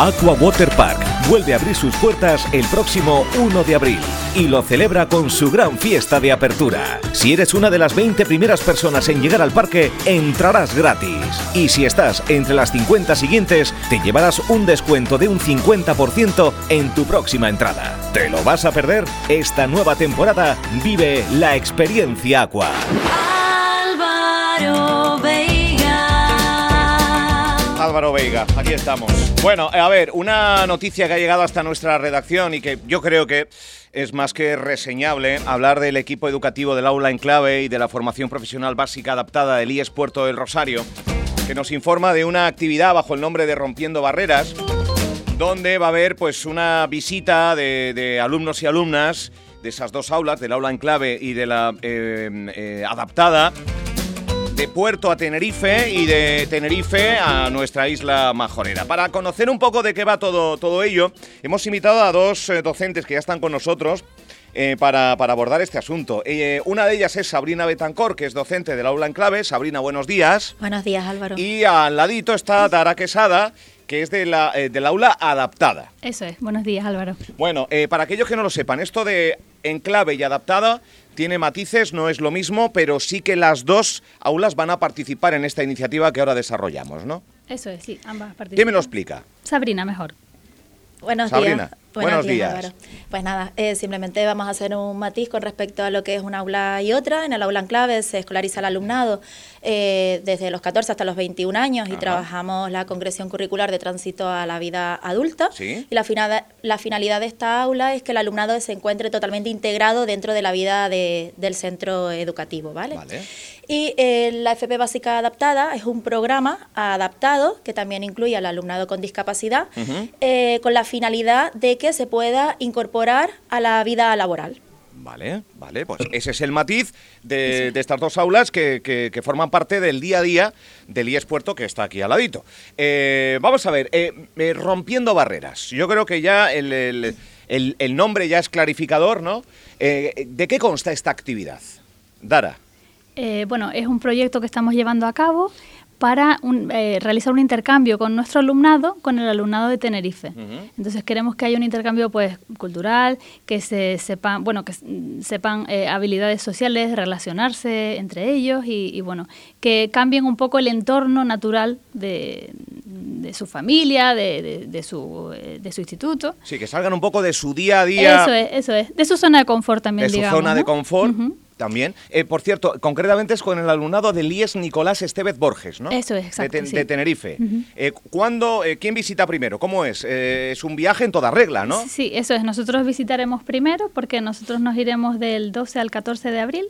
Aqua Water Park vuelve a abrir sus puertas el próximo 1 de abril y lo celebra con su gran fiesta de apertura. Si eres una de las 20 primeras personas en llegar al parque, entrarás gratis. Y si estás entre las 50 siguientes, te llevarás un descuento de un 50% en tu próxima entrada. ¿Te lo vas a perder? Esta nueva temporada vive la experiencia Aqua. Álvaro Veiga, aquí estamos. Bueno, a ver, una noticia que ha llegado hasta nuestra redacción y que yo creo que es más que reseñable hablar del equipo educativo del aula en clave y de la formación profesional básica adaptada del IES Puerto del Rosario, que nos informa de una actividad bajo el nombre de Rompiendo Barreras, donde va a haber pues una visita de, de alumnos y alumnas de esas dos aulas, del aula en clave y de la eh, eh, adaptada, de Puerto a Tenerife y de Tenerife a nuestra isla majorera. Para conocer un poco de qué va todo, todo ello, hemos invitado a dos eh, docentes que ya están con nosotros. eh, para, para abordar este asunto. Eh, una de ellas es Sabrina Betancor, que es docente del aula en clave. Sabrina, buenos días. Buenos días, Álvaro. Y al ladito está Dara Quesada, que es de la, eh, del aula adaptada. Eso es, buenos días Álvaro. Bueno, eh, para aquellos que no lo sepan, esto de enclave y adaptada tiene matices, no es lo mismo, pero sí que las dos aulas van a participar en esta iniciativa que ahora desarrollamos, ¿no? Eso es, sí, ambas participan. ¿Quién me lo explica? Sabrina, mejor. Buenos Sabrina, días. Buenos días. Álvaro. Pues nada, eh, simplemente vamos a hacer un matiz con respecto a lo que es un aula y otra. En el aula en clave se escolariza el alumnado eh, desde los 14 hasta los 21 años y Ajá. trabajamos la concreción curricular de tránsito a la vida adulta. Sí. Y la, finada- la finalidad de esta aula es que el alumnado se encuentre totalmente integrado dentro de la vida de- del centro educativo, ¿vale? Vale. Y eh, la FP Básica Adaptada es un programa adaptado que también incluye al alumnado con discapacidad eh, con la finalidad de que se pueda incorporar a la vida laboral. Vale, vale, pues ese es el matiz de, de estas dos aulas que, que- que forman parte del día a día del IES Puerto que está aquí al ladito. Eh, vamos a ver, eh, eh, rompiendo barreras. Yo creo que ya el, el- el- el nombre ya es clarificador, ¿no? Eh, ¿De qué consta esta actividad? Dara. Eh, bueno, es un proyecto que estamos llevando a cabo para un- eh, realizar un intercambio con nuestro alumnado, con el alumnado de Tenerife. Entonces queremos que haya un intercambio pues cultural, que se sepan, bueno, que sepan eh, habilidades sociales, relacionarse entre ellos y, y, bueno, que cambien un poco el entorno natural de, de su familia, de, de- de su, eh, de su instituto. Sí, que salgan un poco de su día a día. Eso es, eso es. De su zona de confort también, de su zona de confort. También. Eh, por cierto, concretamente es con el alumnado de IES Nicolás Estevez Borges, ¿no? Eso es, exacto, sí. De, Tenerife. Eh, ¿cuándo, eh, ¿Quién visita primero? ¿Cómo es? Es un viaje en toda regla, ¿no? Sí, eso es. Nosotros visitaremos primero porque nosotros nos iremos del 12 al 14 de abril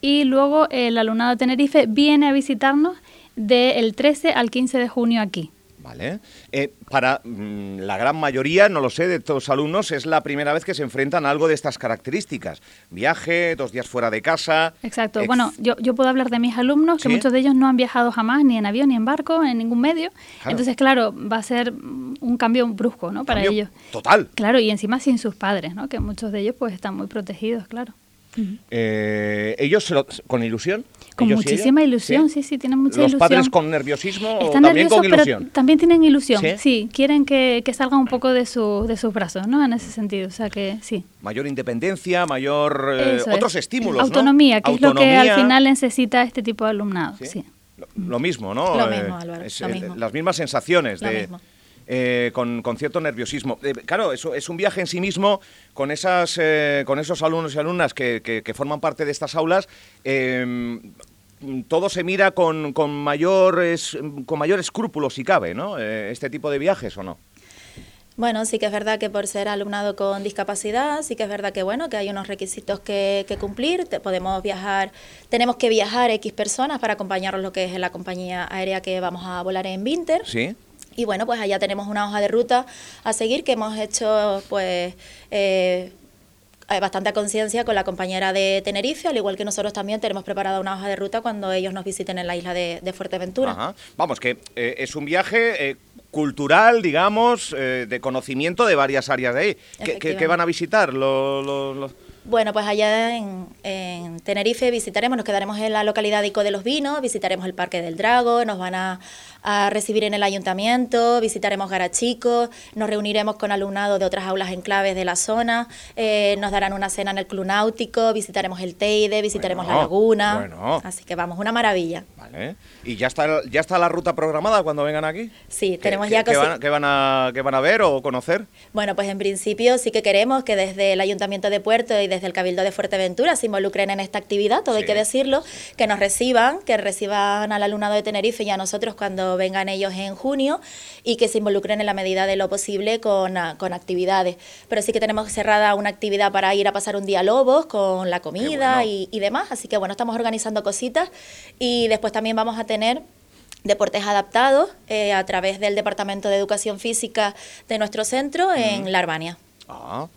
y luego el alumnado de Tenerife viene a visitarnos del 13 al 15 de junio aquí. Vale. Eh, para mm, la gran mayoría, no lo sé, de estos alumnos, es la primera vez que se enfrentan a algo de estas características. Viaje, dos días fuera de casa. Exacto. ex- Bueno, yo, yo puedo hablar de mis alumnos, que muchos de ellos no han viajado jamás, ni en avión, ni en barco, en ningún medio. Claro. Entonces, claro, va a ser un cambio brusco, ¿no? Para cambio ellos. Total. Claro, y encima sin sus padres, ¿no? Que muchos de ellos pues están muy protegidos, claro. Eh, ¿Ellos se lo- con ilusión? Con ¿Ellos y muchísima ilusión, sí, sí, tienen mucha ¿Los ilusión. padres con nerviosismo o Están también con ilusión? pero también tienen ilusión. ¿Sí? ¿Sí? quieren que, que salgan un poco de, su, de sus brazos, ¿no? En ese sentido, o sea que sí. Mayor independencia, mayor... eh, Eso es. otros estímulos, ¿no? Autonomía, que es lo que Autonomía. al final necesita este tipo de alumnado. ¿Sí? Sí. Lo, lo mismo, ¿no? Lo mismo, Álvaro, es, lo eh, mismo. Las mismas sensaciones Lo de, mismo. Eh, con, con cierto nerviosismo. Eh, claro, eso es un viaje en sí mismo con esas, eh, con esos alumnos y alumnas que, que- que forman parte de estas aulas. eh, todo se mira con, con mayor es- con mayor escrúpulo si cabe, ¿no? Este tipo de viajes o no. Bueno, sí que es verdad que por ser alumnado con discapacidad, sí que es verdad que bueno, que hay unos requisitos que, que cumplir. Te- podemos viajar, tenemos que viajar X personas para acompañarlos lo que es la compañía aérea que vamos a volar en Winter. Sí. Y bueno, pues allá tenemos una hoja de ruta a seguir que hemos hecho pues eh, hay bastante a conciencia con la compañera de Tenerife, al igual que nosotros también tenemos preparada una hoja de ruta cuando ellos nos visiten en la isla de, de Fuerteventura. Ajá. Vamos, que eh, es un viaje eh, cultural, digamos, eh, de conocimiento de varias áreas de ahí. ¿Qué- ¿Qué, qué van a visitar? Lo- lo- lo- Bueno, pues allá en, en, Tenerife visitaremos, nos quedaremos en la localidad de Ico de los Vinos, visitaremos el Parque del Drago, nos van a, a recibir en el ayuntamiento, visitaremos Garachico, nos reuniremos con alumnado de otras aulas enclaves de la zona, eh, nos darán una cena en el Club Náutico, visitaremos el Teide, visitaremos la laguna. Bueno. Así que vamos, una maravilla. Vale. ¿Y ya está, ya está la ruta programada cuando vengan aquí? Sí, ¿Qué- tenemos qué- ya qué van, qué van a, qué van a ver o conocer? Bueno, pues en principio sí que queremos que desde el Ayuntamiento de Puerto y desde el Cabildo de Fuerteventura se involucren en esta actividad, todo hay que decirlo, que nos reciban, que reciban al alumnado de Tenerife y a nosotros cuando vengan ellos en junio y que se involucren en la medida de lo posible con, ah, con actividades. Pero sí que tenemos cerrada una actividad para ir a pasar un día a Lobos con la comida bueno. y, y demás, así que bueno, estamos organizando cositas y después también vamos a tener deportes adaptados eh, a través del Departamento de Educación Física de nuestro centro en La Arbania. Ah.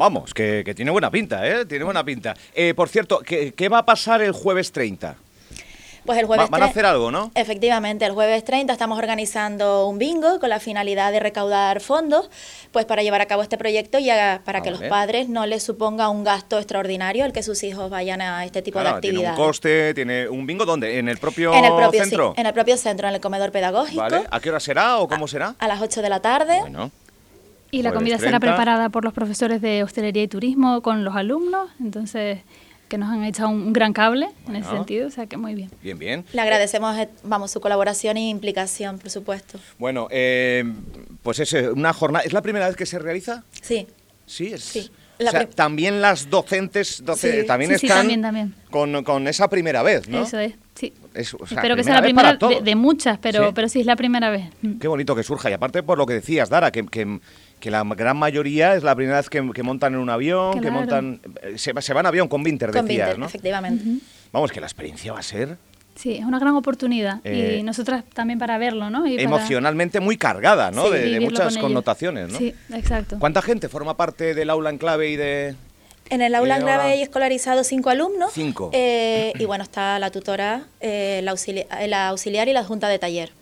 Vamos, que, que tiene buena pinta, ¿eh? Tiene buena pinta. Eh, por cierto, ¿qué, qué va a pasar el jueves 30? Pues el jueves Va- van a hacer algo, ¿no? Efectivamente, el jueves 30 estamos organizando un bingo con la finalidad de recaudar fondos pues para llevar a cabo este proyecto y a- para Ah, que los padres no les suponga un gasto extraordinario el que sus hijos vayan a este tipo Claro, de tiene un actividades. coste, tiene un bingo, ¿dónde? ¿En el propio, en el propio sí, centro? en el propio centro, en el comedor pedagógico, ¿Vale? ¿A qué hora será o cómo será? a las 8 de la tarde. Bueno, Y la comida será 30. preparada por los profesores de hostelería y turismo con los alumnos, entonces que nos han echado un gran cable en ese sentido, o sea que muy bien. bien, bien. Le agradecemos eh, vamos su colaboración e implicación, por supuesto. Bueno, eh, pues es eh, una jornada. ¿Es la primera vez que se realiza? Sí. Sí, es. Sí. O sea, también las docentes doce- Sí. también Sí, sí, están también, también. Con, con esa primera vez, ¿no? Eso es, sí. Es, o sea, Espero que sea la primera de, muchas, pero Sí. pero sí es la primera vez. Qué bonito que surja. Y aparte por lo que decías, Dara, que, que- que la gran mayoría es la primera vez que, que montan en un avión, que montan... eh, Se, va- se van en avión con Winter, Con decías, Vinter, ¿no? efectivamente. Vamos, que la experiencia va a ser Sí, es una gran oportunidad Eh, y nosotras también para verlo, ¿no? Y para emocionalmente muy cargada, ¿no? Sí, de, muchas con connotaciones, ¿no? Sí, exacto. ¿Cuánta gente forma parte del aula en clave y de...? En el aula Y en clave hay escolarizados cinco alumnos. Cinco. Eh, y bueno, está la tutora, eh, la, eh, la auxiliar y la junta de taller.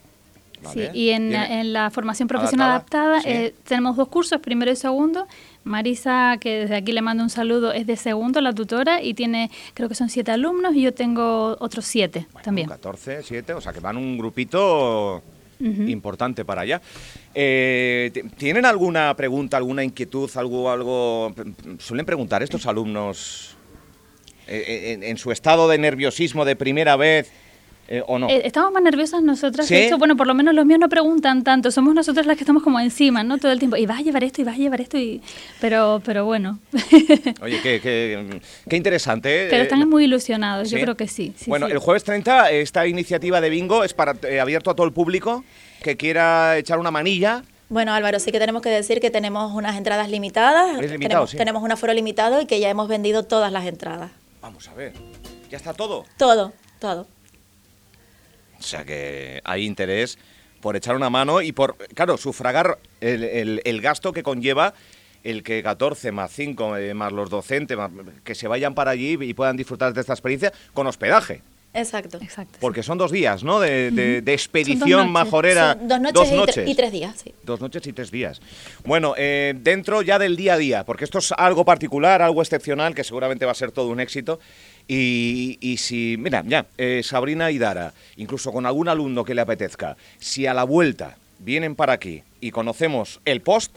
Sí, y en, la formación profesional Adaptada, adaptada, sí. eh, tenemos dos cursos, primero y segundo. Marisa, que desde aquí le mando un saludo, es de segundo, la tutora, y tiene, creo que son siete alumnos, y yo tengo otros siete Bueno, también. 14, 7, o sea que van un grupito importante para allá. Eh, ¿Tienen alguna pregunta, alguna inquietud, algo, algo? Suelen preguntar estos alumnos eh, en, en su estado de nerviosismo de primera vez eh, o no. Eh, estamos más nerviosas nosotras. ¿Sí? De hecho, bueno, por lo menos los míos no preguntan tanto. Somos nosotras las que estamos como encima, ¿no? Todo el tiempo. Y vas a llevar esto, y vas a llevar esto. Y... Pero, pero bueno. Oye, qué, qué- qué interesante. eh, pero eh, están muy ilusionados. ¿sí? Yo creo que sí. sí, bueno, sí. el jueves 30 esta iniciativa de bingo es para eh, abierto a todo el público que quiera echar una manilla. Bueno, Álvaro, sí que tenemos que decir que tenemos unas entradas limitadas. Es limitado, tenemos, sí. tenemos un aforo limitado y que ya hemos vendido todas las entradas. Vamos a ver. Ya está todo. Todo, todo. O sea que hay interés por echar una mano y por, claro, sufragar el, el- el gasto que conlleva el que 14 más 5 eh, más los docentes más- que se vayan para allí y puedan disfrutar de esta experiencia con hospedaje. Exacto. Exacto. Porque son dos días, ¿no? De, de- de Son expedición dos noches. majorera. Son dos noches, y tre- Y, tres días, sí. Dos noches y tres días. Bueno, eh, dentro ya del día a día, porque esto es algo particular, algo excepcional, que seguramente va a ser todo un éxito. Y, y si, mira, ya, eh, Sabrina y Dara, incluso con algún alumno que le apetezca, si a la vuelta vienen para aquí y conocemos el post,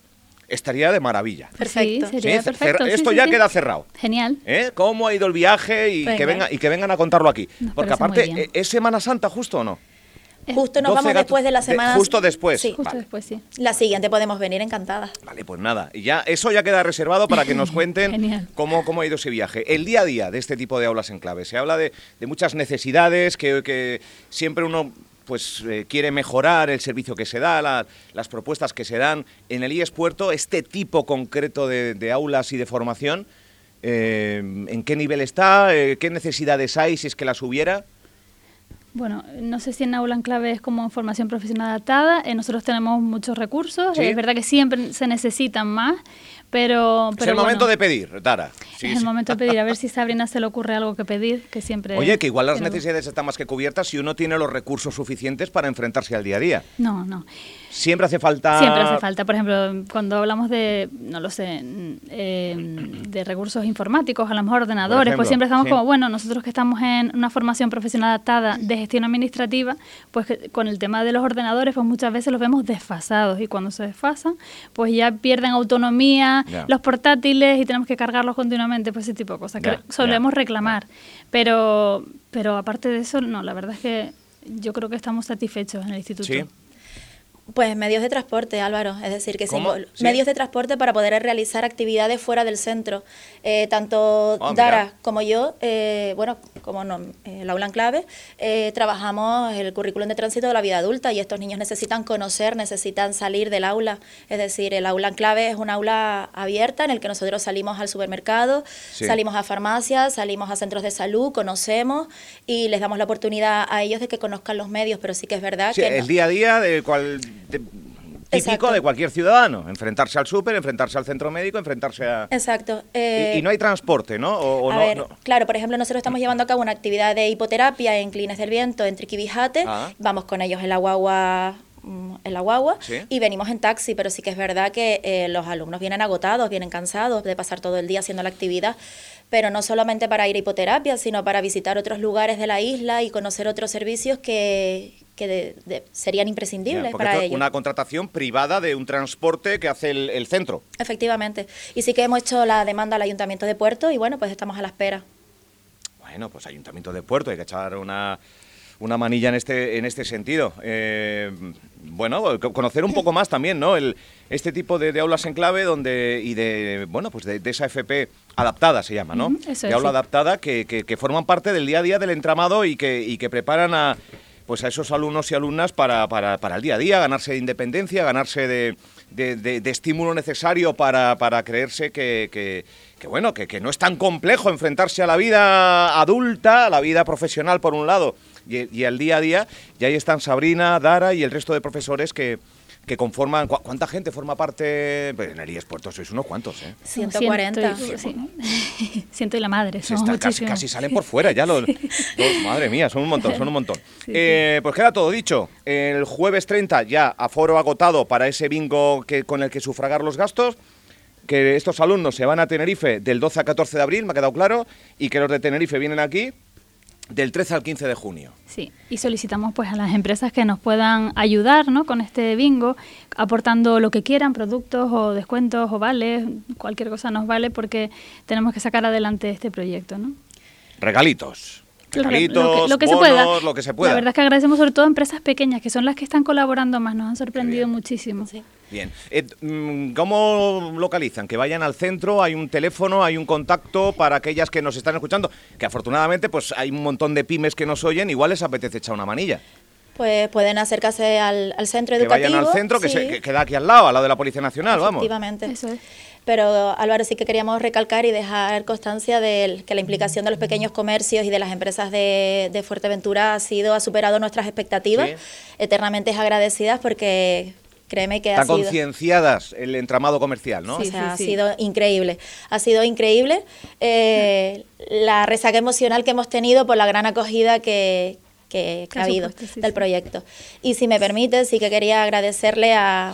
estaría de maravilla. Perfecto. Sí, sería Sí, perfecto. esto sí, ya sí. queda cerrado. Genial. ¿Eh? ¿Cómo ha ido el viaje y que, Venga. y que vengan a contarlo aquí? Nos Porque aparte, bien. ¿eh, ¿es Semana Santa justo o no? Justo nos 12 vamos después de la de- semana. justo después. Sí. Justo Vale. después, sí. La siguiente podemos venir encantadas. Vale, pues nada, y ya eso ya queda reservado para que nos cuenten cómo, cómo ha ido ese viaje. El día a día de este tipo de aulas en clave. Se habla de, de muchas necesidades que, que siempre uno pues eh, quiere mejorar el servicio que se da, la- las propuestas que se dan. En el IES Puerto, este tipo concreto de, de aulas y de formación, eh, ¿en qué nivel está? Eh, ¿Qué necesidades hay si es que las hubiera? Bueno, no sé si en Aula en Clave es como formación profesional adaptada. eh, nosotros tenemos muchos recursos. Sí. Es verdad que siempre se necesitan más, pero... es el momento de pedir, Dara. Sí, es el sí. momento de pedir. A ver si Sabrina se le ocurre algo que pedir, que siempre... Oye, que igual las necesidades están más que cubiertas si uno tiene los recursos suficientes para enfrentarse al día a día. No, no. Siempre hace falta... Siempre hace falta. Por ejemplo, cuando hablamos de, no lo sé, eh, de recursos informáticos, a lo mejor ordenadores, pues siempre estamos como, bueno, nosotros que estamos en una formación profesional adaptada de gestión administrativa, pues con el tema de los ordenadores, pues muchas veces los vemos desfasados y cuando se desfasan, pues ya pierden autonomía los portátiles y tenemos que cargarlos continuamente, pues ese tipo de cosas que solemos reclamar. Pero, pero aparte de eso, no, la verdad es que yo creo que estamos satisfechos en el instituto. Sí. Pues medios de transporte, Álvaro. Es decir, que medios de transporte para poder realizar actividades fuera del centro. Eh, tanto ah, Dara como yo, eh, bueno, como no, el aula en clave, eh, trabajamos el currículum de tránsito de la vida adulta y estos niños necesitan conocer, necesitan salir del aula. Es decir, el aula en clave es un aula abierta en el que nosotros salimos al supermercado, salimos a farmacias, salimos a centros de salud, conocemos y les damos la oportunidad a ellos de que conozcan los medios, pero sí que es verdad que... El día a día de cual típico de cualquier ciudadano, enfrentarse al súper, enfrentarse al centro médico, enfrentarse a... Exacto. y, eh, no hay transporte, ¿no? a ver, claro, por ejemplo, nosotros estamos llevando a cabo una actividad de hipoterapia en Clines del Viento, en Triquibijate, ah. vamos con ellos en la guagua mm, en la guagua y venimos en taxi, pero sí que es verdad que eh, los alumnos vienen agotados, vienen cansados de pasar todo el día haciendo la actividad, pero no solamente para ir a hipoterapia, sino para visitar otros lugares de la isla y conocer otros servicios que, que serían imprescindibles para ellos. Una contratación privada de un transporte que hace el, centro. Efectivamente. Y sí que hemos hecho la demanda al Ayuntamiento de Puerto y bueno, pues estamos a la espera. Bueno, pues Ayuntamiento de Puerto, hay que echar una, una manilla en este, en este sentido. Eh, bueno, conocer un poco más también, ¿no? El, este tipo de, aulas en clave donde, y de, bueno, pues de, esa FP adaptada se llama, ¿no? de aula adaptada que, que, forman parte del día a día del entramado y que, y que preparan a pues a esos alumnos y alumnas para, para, para el día a día, ganarse de independencia, ganarse de, de, estímulo necesario para, para creerse que, que, bueno, que, que, no es tan complejo enfrentarse a la vida adulta, a la vida profesional por un lado, y, y al día a día. Y ahí están Sabrina, Dara y el resto de profesores que, que conforman. ¿Cuánta gente forma parte? Pues en el Puerto sois unos cuantos, ¿eh? 140. Ciento, y la madre. casi, salen por fuera ya los, Madre mía, son un montón, son un montón. Eh, pues queda todo dicho. El jueves 30 ya aforo agotado para ese bingo que, con el que sufragar los gastos que estos alumnos se van a Tenerife del 12 al 14 de abril, me ha quedado claro, y que los de Tenerife vienen aquí del 13 al 15 de junio. Sí, y solicitamos pues a las empresas que nos puedan ayudar ¿no? con este bingo, aportando lo que quieran, productos o descuentos o vales, cualquier cosa nos vale porque tenemos que sacar adelante este proyecto. ¿no? Regalitos. Regalitos, lo que, se pueda. lo que se pueda. La verdad es que agradecemos sobre todo a empresas pequeñas, que son las que están colaborando más, nos han sorprendido muchísimo. Sí. Bien. Eh, mm, ¿Cómo localizan? Que vayan al centro, hay un teléfono, hay un contacto para aquellas que nos están escuchando, que afortunadamente pues hay un montón de pymes que nos oyen, igual les apetece echar una manilla. Pues pueden acercarse al, centro educativo. Que vayan al centro, que, se, queda aquí al lado, al lado de la Policía Nacional, vamos. Efectivamente. Eso es. Pero Álvaro, sí que queríamos recalcar y dejar constancia de que la implicación de los pequeños comercios y de las empresas de, Fuerteventura ha sido, ha superado nuestras expectativas. Eternamente agradecidas porque créeme que Están concienciadas el entramado comercial, ¿no? Sí, ha sido increíble. Ha sido increíble eh, la resaca emocional que hemos tenido por la gran acogida que, ha habido del proyecto. Y si me permite, sí que quería agradecerle a,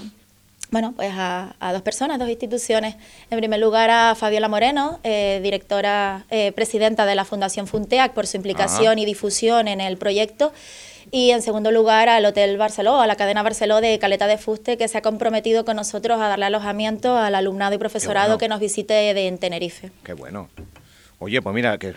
bueno, pues a, dos personas, dos instituciones. En primer lugar a Fabiola Moreno, eh, directora, eh, presidenta de la Fundación Funteac, por su implicación y difusión en el proyecto. Y en segundo lugar al Hotel Barceló, a la cadena Barceló de Caleta de Fuste, que se ha comprometido con nosotros a darle alojamiento al alumnado y profesorado que nos visite de, en Tenerife. Qué bueno. Oye, pues mira, que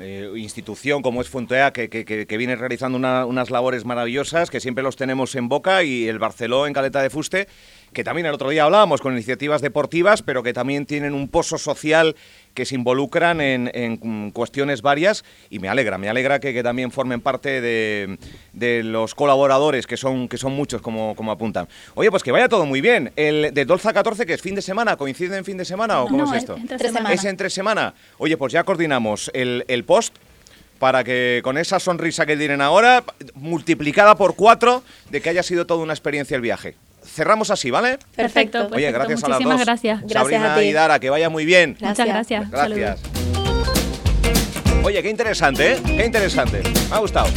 eh, institución como es Funtea, que, que, viene realizando unas labores maravillosas, que siempre los tenemos en boca, y el Barceló en Caleta de Fuste, que también el otro día hablábamos con iniciativas deportivas, pero que también tienen un pozo social que se involucran en, cuestiones varias y me alegra, me alegra que, también formen parte de, los colaboradores, que son, que son muchos como, como apuntan. Oye, pues que vaya todo muy bien. El de 12 a 14, que es fin de semana, ¿coincide en fin de semana o cómo es esto? Entre semana. Es entre semana. Oye, pues ya coordinamos el, el post para que con esa sonrisa que tienen ahora, multiplicada por cuatro, de que haya sido toda una experiencia el viaje cerramos así, ¿vale? Perfecto. Oye, gracias a las dos. gracias. Sabrina y Dara, que vaya muy bien. Muchas gracias. Gracias. Oye, qué interesante, ¿eh? Qué interesante. Me ha gustado.